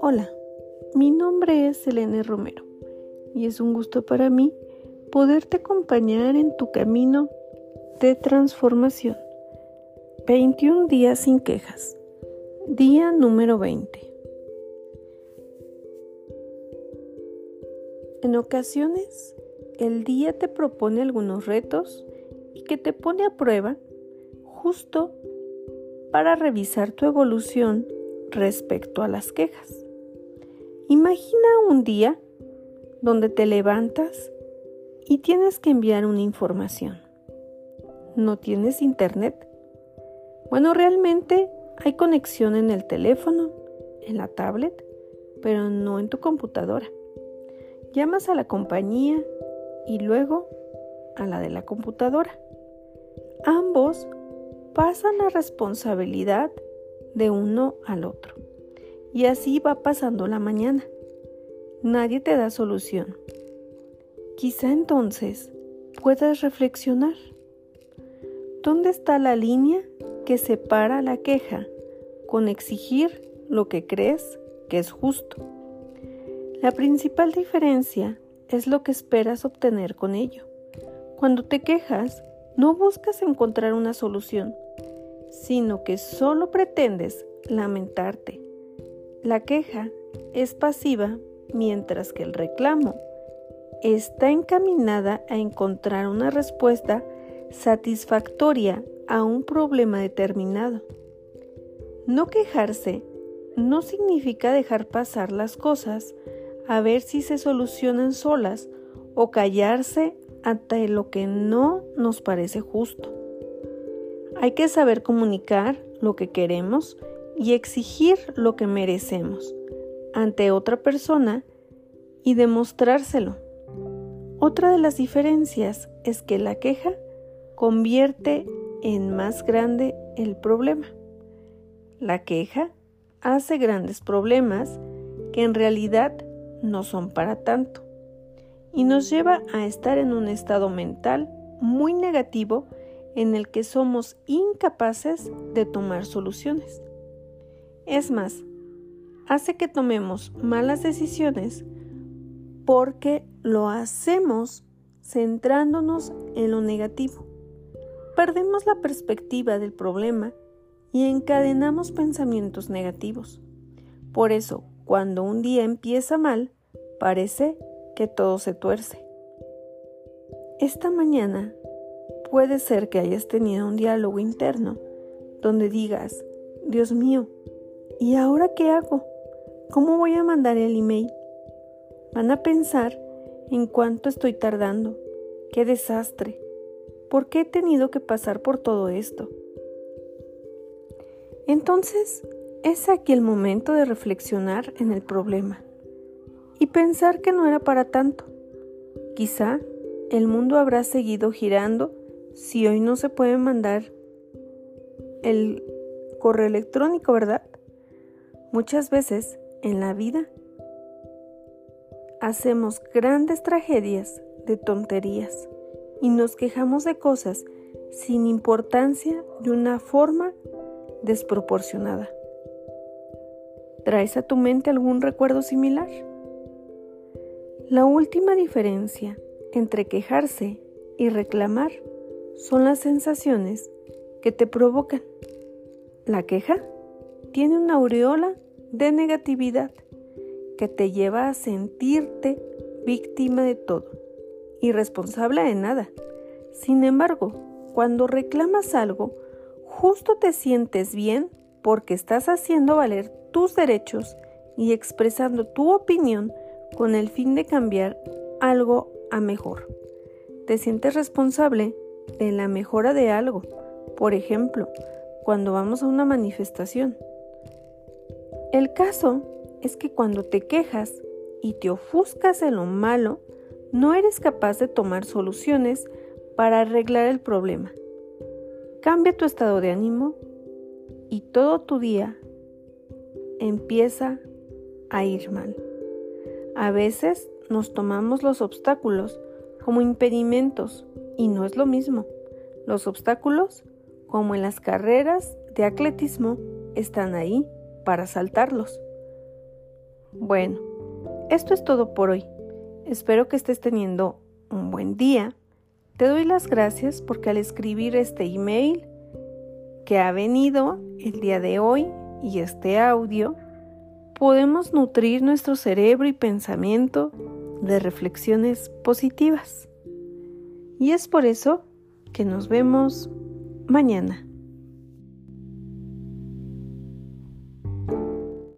Hola, mi nombre es Selene Romero y es un gusto para mí poderte acompañar en tu camino de transformación. 21 días sin quejas. Día número 20. En ocasiones, el día te propone algunos retos y que te pone a prueba justo para revisar tu evolución respecto a las quejas. Imagina un día donde te levantas y tienes que enviar una información. ¿No tienes internet? Bueno, realmente hay conexión en el teléfono, en la tablet, pero no en tu computadora. Llamas a la compañía y luego a la de la computadora. Ambos pasan la responsabilidad de uno al otro. Y así va pasando la mañana. Nadie te da solución. Quizá entonces puedas reflexionar. ¿Dónde está la línea que separa la queja con exigir lo que crees que es justo? La principal diferencia es lo que esperas obtener con ello. Cuando te quejas, no buscas encontrar una solución, sino que solo pretendes lamentarte, la queja es pasiva mientras que el reclamo está encaminada a encontrar una respuesta satisfactoria a un problema determinado. No quejarse no significa dejar pasar las cosas a ver si se solucionan solas o callarse ante lo que no nos parece justo. Hay que saber comunicar lo que queremos y exigir lo que merecemos ante otra persona y demostrárselo. Otra de las diferencias es que la queja convierte en más grande el problema. La queja hace grandes problemas que en realidad no son para tanto y nos lleva a estar en un estado mental muy negativo en el que somos incapaces de tomar soluciones. Es más, hace que tomemos malas decisiones porque lo hacemos centrándonos en lo negativo. Perdemos la perspectiva del problema y encadenamos pensamientos negativos. Por eso, cuando un día empieza mal, parece que todo se tuerce. Esta mañana puede ser que hayas tenido un diálogo interno donde digas, Dios mío, ¿Y ahora qué hago? ¿Cómo voy a mandar el email? Van a pensar en cuánto estoy tardando. ¡Qué desastre! ¿Por qué he tenido que pasar por todo esto? Entonces, es aquí el momento de reflexionar en el problema y pensar que no era para tanto. Quizá el mundo habrá seguido girando si hoy no se puede mandar el correo electrónico, ¿verdad? Muchas veces en la vida hacemos grandes tragedias de tonterías y nos quejamos de cosas sin importancia de una forma desproporcionada. ¿Traes a tu mente algún recuerdo similar? La última diferencia entre quejarse y reclamar son las sensaciones que te provocan. La queja tiene una aureola de negatividad que te lleva a sentirte víctima de todo y responsable de nada. Sin embargo, cuando reclamas algo, justo te sientes bien porque estás haciendo valer tus derechos y expresando tu opinión con el fin de cambiar algo a mejor. Te sientes responsable de la mejora de algo. Por ejemplo, cuando vamos a una manifestación el caso es que cuando te quejas y te ofuscas en lo malo, no eres capaz de tomar soluciones para arreglar el problema. Cambia tu estado de ánimo y todo tu día empieza a ir mal. A veces nos tomamos los obstáculos como impedimentos y no es lo mismo. Los obstáculos como en las carreras de atletismo, están ahí para saltarlos. Bueno, esto es todo por hoy. Espero que estés teniendo un buen día. Te doy las gracias porque al escribir este email que ha venido el día de hoy y este audio, podemos nutrir nuestro cerebro y pensamiento de reflexiones positivas. Y es por eso que nos vemos mañana.